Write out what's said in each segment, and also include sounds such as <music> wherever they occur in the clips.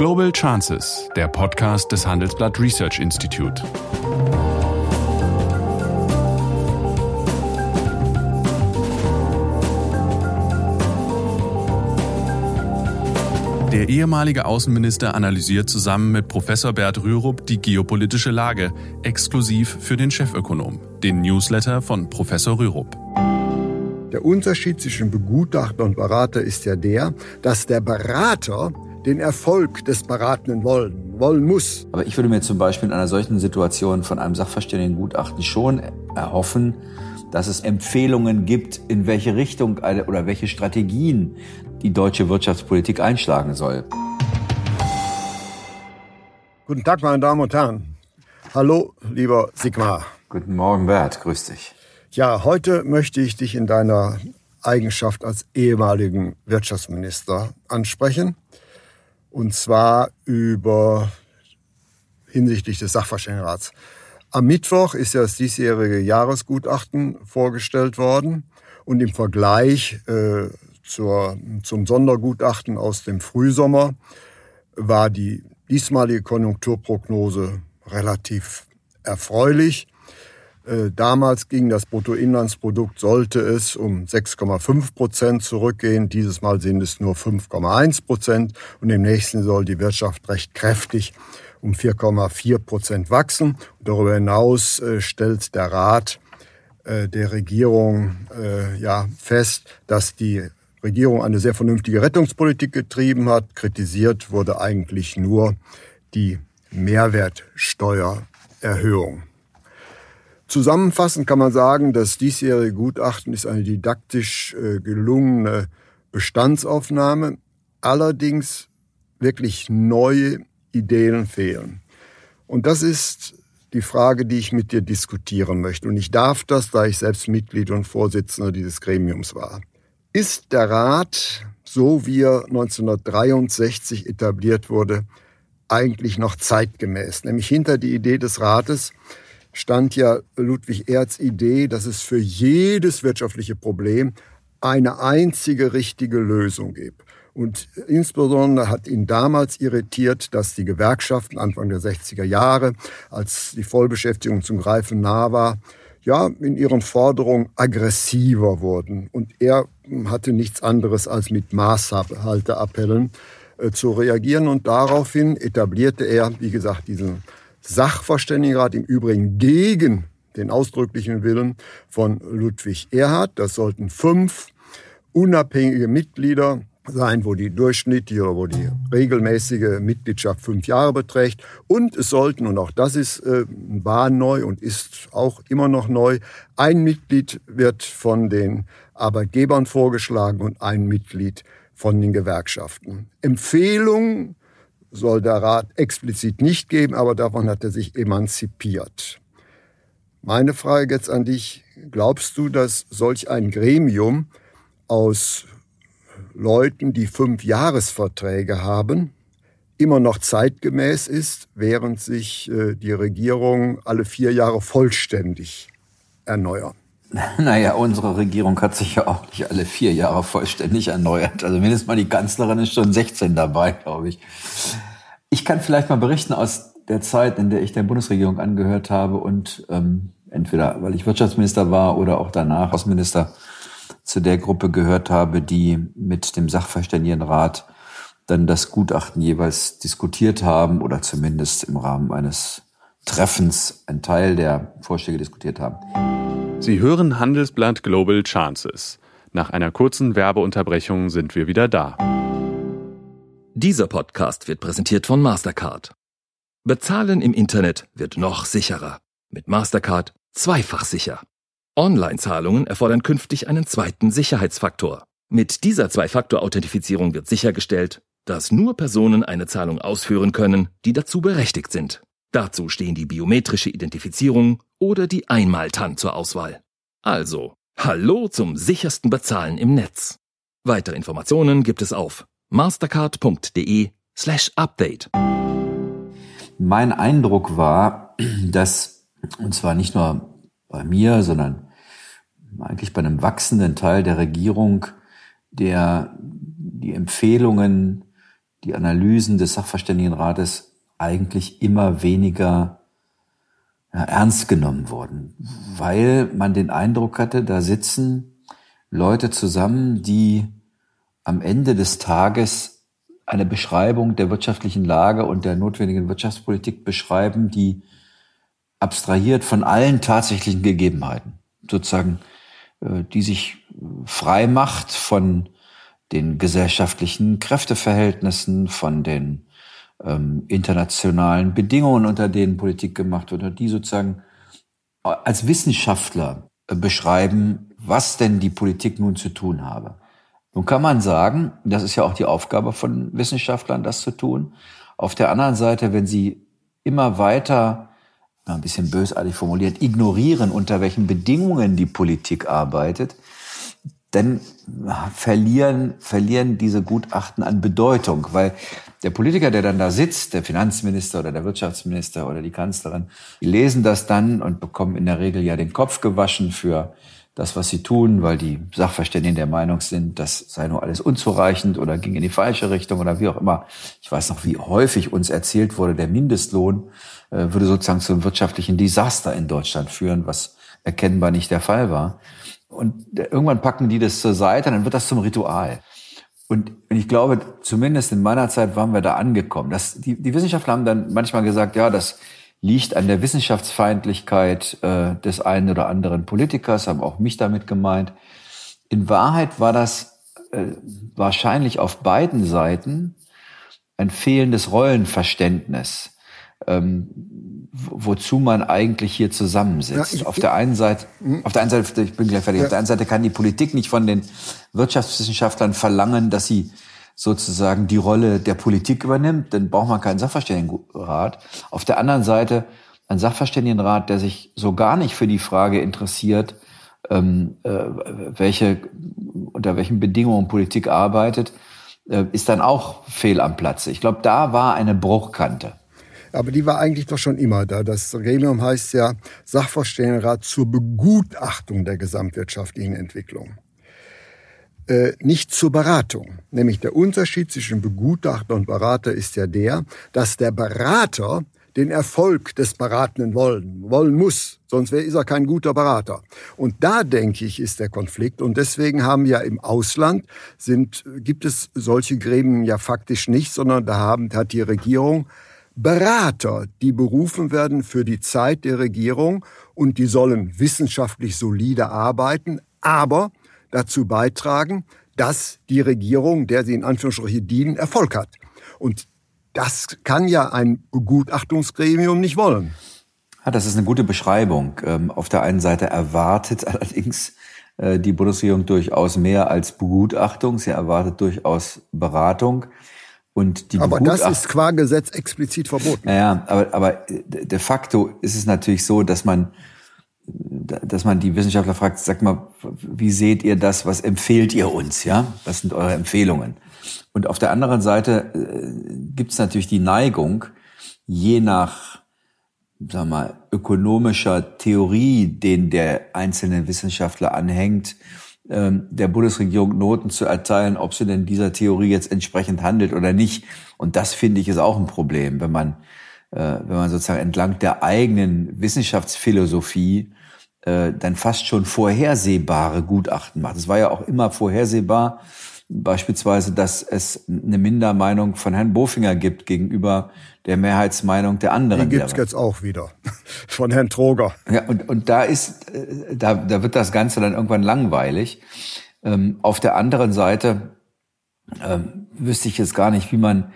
Global Chances, der Podcast des Handelsblatt Research Institute. Der ehemalige Außenminister analysiert zusammen mit Professor Bert Rürup die geopolitische Lage, exklusiv für den Chefökonom, den Newsletter von Professor Rürup. Der Unterschied zwischen Begutachter und Berater ist ja der, dass der Berater den Erfolg des Beratenden wollen, wollen muss. Aber ich würde mir zum Beispiel in einer solchen Situation von einem Sachverständigengutachten schon erhoffen, dass es Empfehlungen gibt, in welche Richtung eine, oder welche Strategien die deutsche Wirtschaftspolitik einschlagen soll. Guten Tag, meine Damen und Herren. Hallo, lieber Sigmar. Guten Morgen, Bert. Grüß dich. Ja, heute möchte ich dich in deiner Eigenschaft als ehemaligen Wirtschaftsminister ansprechen. Und zwar über hinsichtlich des Sachverständigenrats. Am Mittwoch ist ja das diesjährige Jahresgutachten vorgestellt worden und im Vergleich äh, zur, zum Sondergutachten aus dem Frühsommer war die diesmalige Konjunkturprognose relativ erfreulich. Äh, damals ging das Bruttoinlandsprodukt, sollte es um 6,5 Prozent zurückgehen. Dieses Mal sind es nur 5,1 Prozent. Und im nächsten soll die Wirtschaft recht kräftig um 4,4 Prozent wachsen. Darüber hinaus äh, stellt der Rat äh, der Regierung ja fest, dass die Regierung eine sehr vernünftige Rettungspolitik getrieben hat. Kritisiert wurde eigentlich nur die Mehrwertsteuererhöhung. Zusammenfassend kann man sagen, das diesjährige Gutachten ist eine didaktisch äh, gelungene Bestandsaufnahme. Allerdings wirklich neue Ideen fehlen. Und das ist die Frage, die ich mit dir diskutieren möchte. Und ich darf das, da ich selbst Mitglied und Vorsitzender dieses Gremiums war. Ist der Rat, so wie er 1963 etabliert wurde, eigentlich noch zeitgemäß? Nämlich hinter die Idee des Rates stand ja Ludwig Erz Idee, dass es für jedes wirtschaftliche Problem eine einzige richtige Lösung gibt. Und insbesondere hat ihn damals irritiert, dass die Gewerkschaften Anfang der 60er Jahre, als die Vollbeschäftigung zum Greifen nah war, ja, in ihren Forderungen aggressiver wurden. Und er hatte nichts anderes als mit Maßhalteappellen äh, zu reagieren. Und daraufhin etablierte er, wie gesagt, diesen Sachverständigenrat im Übrigen gegen den ausdrücklichen Willen von Ludwig Erhard. Das sollten fünf unabhängige Mitglieder sein, wo die durchschnittliche oder wo die regelmäßige Mitgliedschaft fünf Jahre beträgt. Und es sollten, und auch das ist, äh, war neu und ist auch immer noch neu, ein Mitglied wird von den Arbeitgebern vorgeschlagen und ein Mitglied von den Gewerkschaften. Empfehlungen soll der Rat explizit nicht geben, aber davon hat er sich emanzipiert. Meine Frage jetzt an dich, glaubst du, dass solch ein Gremium aus Leuten, die fünf Jahresverträge haben, immer noch zeitgemäß ist, während sich äh, die Regierung alle vier Jahre vollständig erneuern? <laughs> Naja, unsere Regierung hat sich ja auch nicht alle vier Jahre vollständig erneuert. Also mindestens mal die Kanzlerin ist schon 16 dabei, glaube ich. Ich kann vielleicht mal berichten aus der Zeit, in der ich der Bundesregierung angehört habe und ähm, entweder weil ich Wirtschaftsminister war oder auch danach Außenminister zu der Gruppe gehört habe, die mit dem Sachverständigenrat dann das Gutachten jeweils diskutiert haben oder zumindest im Rahmen eines Treffens einen Teil der Vorschläge diskutiert haben. Sie hören Handelsblatt Global Chances. Nach einer kurzen Werbeunterbrechung sind wir wieder da. Dieser Podcast wird präsentiert von Mastercard. Bezahlen im Internet wird noch sicherer. Mit Mastercard zweifach sicher. Online-Zahlungen erfordern künftig einen zweiten Sicherheitsfaktor. Mit dieser Zwei-Faktor-Authentifizierung wird sichergestellt, dass nur Personen eine Zahlung ausführen können, die dazu berechtigt sind. Dazu stehen die biometrische Identifizierung oder die Einmal-TAN zur Auswahl. Also, hallo zum sichersten Bezahlen im Netz. Weitere Informationen gibt es auf mastercard.de slash update. Mein Eindruck war, dass, und zwar nicht nur bei mir, sondern eigentlich bei einem wachsenden Teil der Regierung, der die Empfehlungen die Analysen des Sachverständigenrates eigentlich immer weniger ja, ernst genommen wurden, weil man den Eindruck hatte, da sitzen Leute zusammen, die am Ende des Tages eine Beschreibung der wirtschaftlichen Lage und der notwendigen Wirtschaftspolitik beschreiben, die abstrahiert von allen tatsächlichen Gegebenheiten, sozusagen, äh, die sich frei macht von den gesellschaftlichen Kräfteverhältnissen, von den ähm, internationalen Bedingungen, unter denen Politik gemacht wird, die sozusagen als Wissenschaftler äh, beschreiben, was denn die Politik nun zu tun habe. Nun kann man sagen, das ist ja auch die Aufgabe von Wissenschaftlern, das zu tun. Auf der anderen Seite, wenn sie immer weiter, ein bisschen bösartig formuliert, ignorieren, unter welchen Bedingungen die Politik arbeitet, dann verlieren, verlieren diese Gutachten an Bedeutung, weil der Politiker, der dann da sitzt, der Finanzminister oder der Wirtschaftsminister oder die Kanzlerin, die lesen das dann und bekommen in der Regel ja den Kopf gewaschen für das, was sie tun, weil die Sachverständigen der Meinung sind, das sei nur alles unzureichend oder ging in die falsche Richtung oder wie auch immer. Ich weiß noch, wie häufig uns erzählt wurde, der Mindestlohn äh, würde sozusagen zu einem wirtschaftlichen Desaster in Deutschland führen, was erkennbar nicht der Fall war. Und irgendwann packen die das zur Seite, dann wird das zum Ritual. Und, ich glaube, zumindest in meiner Zeit waren wir da angekommen. Das, die, die Wissenschaftler haben dann manchmal gesagt, ja, das liegt an der Wissenschaftsfeindlichkeit äh, des einen oder anderen Politikers, haben auch mich damit gemeint. In Wahrheit war das äh, wahrscheinlich auf beiden Seiten ein fehlendes Rollenverständnis ähm, wozu man eigentlich hier zusammensitzt. Ja, ich, auf der einen Seite, hm? auf der einen Seite, ich bin gleich fertig, ja. auf der einen Seite kann die Politik nicht von den Wirtschaftswissenschaftlern verlangen, dass sie sozusagen die Rolle der Politik übernimmt, dann braucht man keinen Sachverständigenrat. Auf der anderen Seite ein Sachverständigenrat, der sich so gar nicht für die Frage interessiert, ähm, äh, welche, unter welchen Bedingungen Politik arbeitet, äh, ist dann auch fehl am Platze. Ich glaube, da war eine Bruchkante. Aber die war eigentlich doch schon immer da. Das Gremium heißt ja Sachverständigenrat zur Begutachtung der gesamtwirtschaftlichen Entwicklung. Äh, nicht zur Beratung. Nämlich der Unterschied zwischen Begutachter und Berater ist ja der, dass der Berater den Erfolg des Beratenden wollen, wollen muss. Sonst ist er kein guter Berater. Und da denke ich, ist der Konflikt. Und deswegen haben wir im Ausland sind, gibt es solche Gremien ja faktisch nicht, sondern da haben, hat die Regierung Berater, die berufen werden für die Zeit der Regierung und die sollen wissenschaftlich solide arbeiten, aber dazu beitragen, dass die Regierung, der sie in Anführungsstrichen dienen, Erfolg hat. Und das kann ja ein Begutachtungsgremium nicht wollen. Ja, das ist eine gute Beschreibung. Ähm, auf der einen Seite erwartet <laughs> allerdings äh, die Bundesregierung durchaus mehr als Begutachtung. Sie erwartet durchaus Beratung. Und die aber das ist qua Gesetz explizit verboten. Naja, aber, aber de facto ist es natürlich so, dass man, dass man die Wissenschaftler fragt, sag mal, wie seht ihr das, was empfehlt ihr uns, ja? Was sind eure Empfehlungen? Und auf der anderen Seite äh, gibt es natürlich die Neigung, je nach, sag mal, ökonomischer Theorie, den der einzelne Wissenschaftler anhängt, der Bundesregierung Noten zu erteilen, ob sie denn dieser Theorie jetzt entsprechend handelt oder nicht. Und das finde ich ist auch ein Problem, wenn man, äh, wenn man sozusagen entlang der eigenen Wissenschaftsphilosophie äh, dann fast schon vorhersehbare Gutachten macht. Es war ja auch immer vorhersehbar, beispielsweise, dass es eine Mindermeinung von Herrn Bofinger gibt gegenüber der Mehrheitsmeinung der anderen. Die gibt's jetzt auch wieder <laughs> von Herrn Troger. Ja, und, und da ist, äh, da, da wird das Ganze dann irgendwann langweilig. Ähm, auf der anderen Seite ähm, wüsste ich jetzt gar nicht, wie man,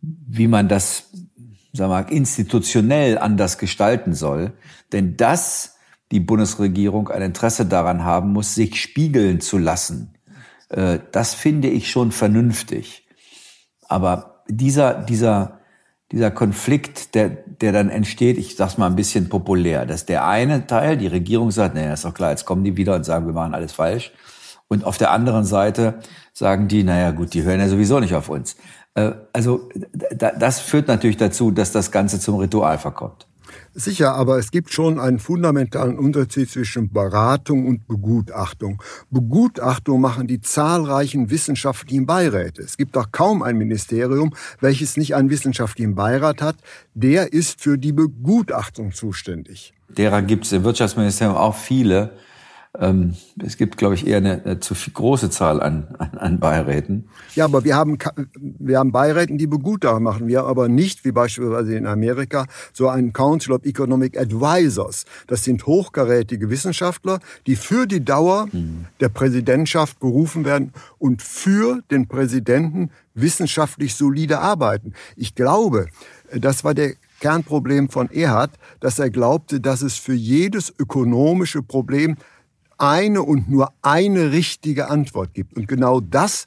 wie man das, sag mal, institutionell anders gestalten soll. Denn dass die Bundesregierung ein Interesse daran haben muss, sich spiegeln zu lassen, das finde ich schon vernünftig. Aber dieser, dieser, dieser Konflikt, der, der dann entsteht, ich sag's mal ein bisschen populär, dass der eine Teil, die Regierung sagt, naja, ist doch klar, jetzt kommen die wieder und sagen, wir machen alles falsch. Und auf der anderen Seite sagen die, naja, gut, die hören ja sowieso nicht auf uns. Äh, also das führt natürlich dazu, dass das Ganze zum Ritual verkommt. Sicher, aber es gibt schon einen fundamentalen Unterschied zwischen Beratung und Begutachtung. Begutachtung machen die zahlreichen wissenschaftlichen Beiräte. Es gibt auch kaum ein Ministerium, welches nicht einen wissenschaftlichen Beirat hat. Der ist für die Begutachtung zuständig. Derer gibt es im Wirtschaftsministerium auch viele. Ähm, es gibt, glaube ich, eher eine, eine zu große Zahl an, an, an Beiräten. Ja, aber wir haben, wir haben Beiräten, die Begutachten machen. Wir haben aber nicht, wie beispielsweise in Amerika, so einen Council of Economic Advisors. Das sind hochkarätige Wissenschaftler, die für die Dauer mhm. der Präsidentschaft berufen werden und für den Präsidenten wissenschaftlich solide arbeiten. Ich glaube, das war der Kernproblem von Erhard, dass er glaubte, dass es für jedes ökonomische Problem eine und nur eine richtige Antwort gibt. Und genau das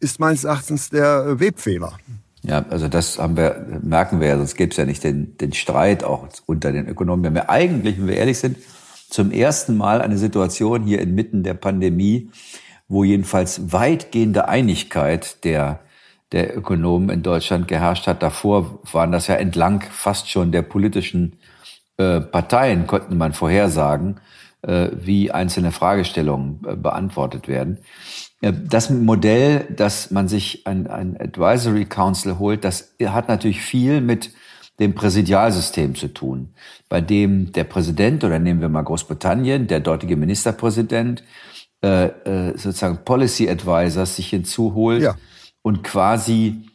ist meines Erachtens der Webfehler. Ja, also das haben wir, merken wir ja, sonst gäbe es ja nicht den, den Streit auch unter den Ökonomen. Wir haben ja eigentlich, wenn wir ehrlich sind, zum ersten Mal eine Situation hier inmitten der Pandemie, wo jedenfalls weitgehende Einigkeit der, der Ökonomen in Deutschland geherrscht hat. Davor waren das ja entlang fast schon der politischen äh, Parteien, konnten man vorhersagen, wie einzelne Fragestellungen äh, beantwortet werden. Das Modell, dass man sich ein, ein Advisory Council holt, das hat natürlich viel mit dem Präsidialsystem zu tun, bei dem der Präsident oder nehmen wir mal Großbritannien, der dortige Ministerpräsident, äh, äh, sozusagen Policy Advisors sich hinzuholt ja. und quasi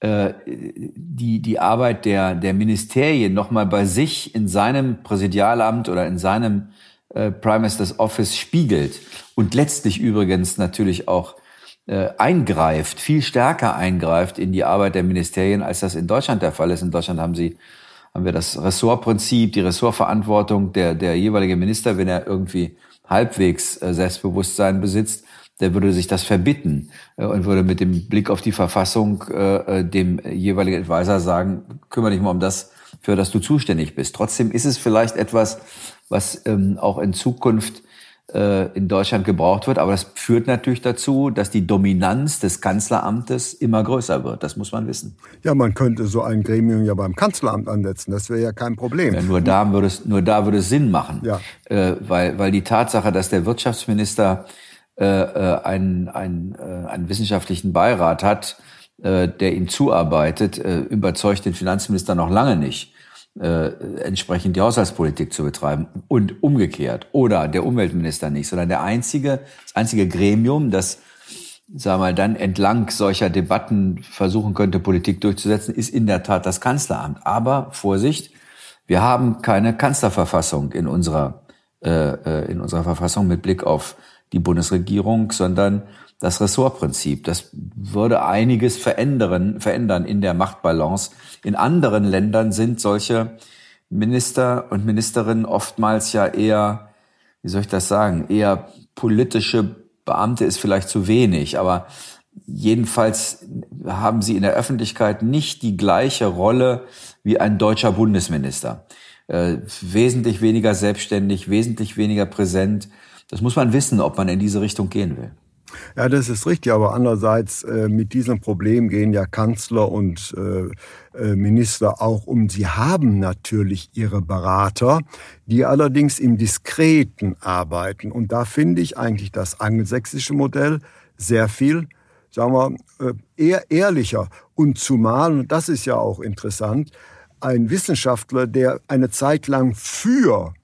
äh, die, die Arbeit der, der Ministerien nochmal bei sich in seinem Präsidialamt oder in seinem äh, Prime Minister's Office spiegelt und letztlich übrigens natürlich auch äh, eingreift, viel stärker eingreift in die Arbeit der Ministerien, als das in Deutschland der Fall ist. In Deutschland haben sie haben wir das Ressortprinzip, die Ressortverantwortung der der jeweilige Minister, wenn er irgendwie halbwegs äh, Selbstbewusstsein besitzt, der würde sich das verbitten äh, und würde mit dem Blick auf die Verfassung äh dem jeweiligen Advisor sagen, kümmere dich mal um das, für das du zuständig bist. Trotzdem ist es vielleicht etwas, was ähm, auch in Zukunft äh, in Deutschland gebraucht wird. Aber das führt natürlich dazu, dass die Dominanz des Kanzleramtes immer größer wird. Das muss man wissen. Ja, man könnte so ein Gremium ja beim Kanzleramt ansetzen. Das wäre ja kein Problem. Ja, nur da würde es, nur da würde es Sinn machen. Ja. Äh, weil, weil die Tatsache, dass der Wirtschaftsminister äh, äh, einen, einen, äh, einen wissenschaftlichen Beirat hat, äh, der ihm zuarbeitet, äh, überzeugt den Finanzminister noch lange nicht äh, entsprechend die Haushaltspolitik zu betreiben und umgekehrt oder der Umweltminister nicht, sondern der einzige, das einzige Gremium, das sagen wir mal, dann entlang solcher Debatten versuchen könnte, Politik durchzusetzen, ist in der Tat das Kanzleramt. Aber Vorsicht, wir haben keine Kanzlerverfassung in unserer, äh, äh in unserer Verfassung mit Blick auf die Bundesregierung, sondern das Ressortprinzip. Das würde einiges verändern, verändern in der Machtbalance. In anderen Ländern sind solche Minister und Ministerinnen oftmals ja eher, wie soll ich das sagen, eher politische Beamte ist vielleicht zu wenig, aber jedenfalls haben sie in der Öffentlichkeit nicht die gleiche Rolle wie ein deutscher Bundesminister. Äh, wesentlich weniger selbstständig, wesentlich weniger präsent. Das muss man wissen, ob man in diese Richtung gehen will. Ja, das ist richtig, aber andererseits äh, mit diesem Problem gehen ja Kanzler und äh, äh, Minister auch um. Sie haben natürlich ihre Berater, die allerdings im Diskreten arbeiten. Und da finde ich eigentlich das angelsächsische Modell sehr viel, sagen wir, äh, eher ehrlicher. Und zumal, und das ist ja auch interessant, ein Wissenschaftler, der eine Zeit lang für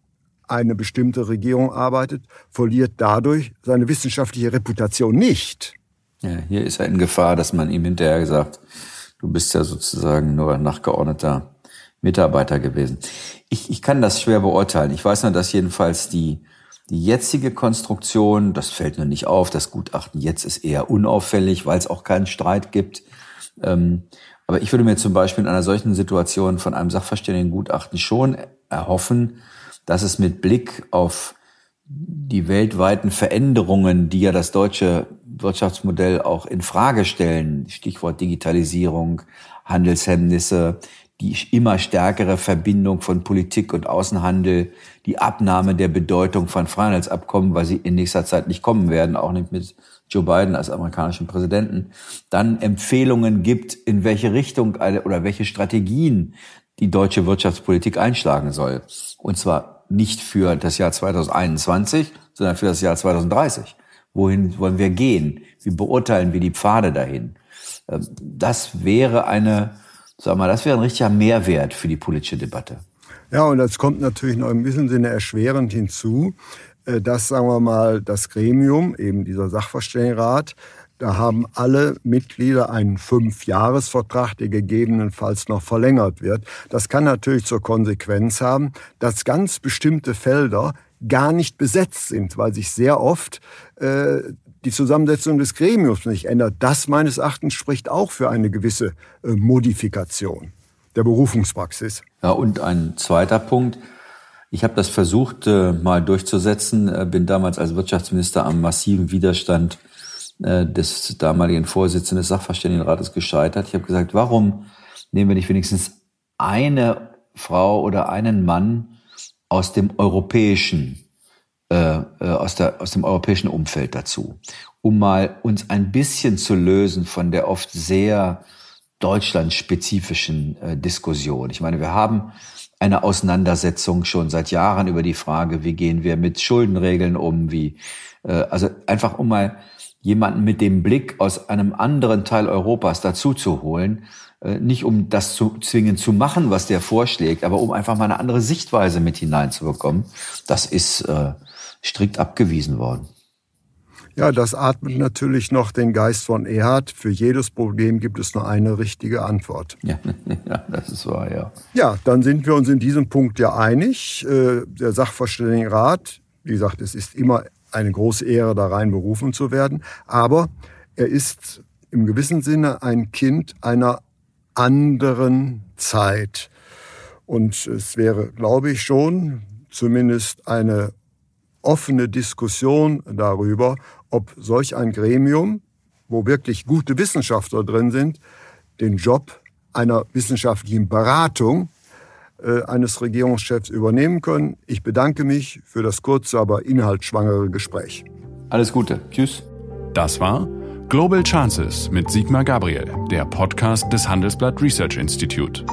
eine bestimmte Regierung arbeitet, verliert dadurch seine wissenschaftliche Reputation nicht. Ja, hier ist er in Gefahr, dass man ihm hinterher sagt, du bist ja sozusagen nur nachgeordneter Mitarbeiter gewesen. Ich, ich kann das schwer beurteilen. Ich weiß nur, dass jedenfalls die, die jetzige Konstruktion, das fällt nur nicht auf, das Gutachten jetzt ist eher unauffällig, weil es auch keinen Streit gibt. Ähm, aber ich würde mir zum Beispiel in einer solchen Situation von einem Sachverständigengutachten schon erhoffen, dass es mit Blick auf die weltweiten Veränderungen, die ja das deutsche Wirtschaftsmodell auch in Frage stellen, Stichwort Digitalisierung, Handelshemmnisse, die immer stärkere Verbindung von Politik und Außenhandel, die Abnahme der Bedeutung von Freihandelsabkommen, weil sie in nächster Zeit nicht kommen werden, auch nicht mit Joe Biden als amerikanischen Präsidenten, dann Empfehlungen gibt, in welche Richtung oder welche Strategien die deutsche Wirtschaftspolitik einschlagen soll. Und zwar nicht für das Jahr 2021, sondern für das Jahr 2030. Wohin wollen wir gehen? Wie beurteilen wir die Pfade dahin? Ähm, das wäre eine, sag mal, das wäre ein richtiger Mehrwert für die politische Debatte. Ja, und das kommt natürlich noch ein bisschen Sinne erschwerend hinzu, äh, dass, sagen wir mal, das Gremium, eben dieser Sachverständigenrat, da haben alle Mitglieder einen Fünfjahresvertrag, der gegebenenfalls noch verlängert wird. Das kann natürlich zur Konsequenz haben, dass ganz bestimmte Felder gar nicht besetzt sind, weil sich sehr oft äh, die Zusammensetzung des Gremiums nicht ändert. Das meines Erachtens spricht auch für eine gewisse äh, Modifikation der Berufungspraxis. Ja, und ein zweiter Punkt. Ich habe das versucht äh, mal durchzusetzen, äh, bin damals als Wirtschaftsminister am massiven Widerstand äh, des damaligen Vorsitzenden des Sachverständigenrates gescheitert. Ich habe gesagt, warum nehmen wir nicht wenigstens eine Frau oder einen Mann aus dem europäischen äh, äh, aus, der, aus dem europäischen Umfeld dazu, um mal uns ein bisschen zu lösen von der oft sehr deutschlandspezifischen äh, Diskussion. Ich meine, wir haben eine Auseinandersetzung schon seit Jahren über die Frage, wie gehen wir mit Schuldenregeln um, wie äh, also einfach um mal jemanden mit dem Blick aus einem anderen Teil Europas dazu zu holen, äh, nicht um das zu zwingen zu machen, was der vorschlägt, aber um einfach mal eine andere Sichtweise mit hineinzubekommen. Das ist äh, strikt abgewiesen worden. Ja, das atmet natürlich noch den Geist von Erhard. Für jedes Problem gibt es nur eine richtige Antwort. Ja, <laughs> ja das ist wahr, ja. Ja, dann sind wir uns in diesem Punkt ja einig. Äh, der Sachverständigenrat, wie gesagt, es ist immer eine große Ehre, da rein berufen zu werden. Aber er ist im gewissen Sinne ein Kind einer anderen Zeit. Und es wäre, glaube ich, schon zumindest eine offene Diskussion darüber, ob solch ein Gremium, wo wirklich gute Wissenschaftler drin sind, den Job einer wissenschaftlichen Beratung eines Regierungschefs übernehmen können. Ich bedanke mich für das kurze, aber inhaltsschwangere Gespräch. Alles Gute. Tschüss. Das war Global Chances mit Sigmar Gabriel, der Podcast des Handelsblatt Research Institute.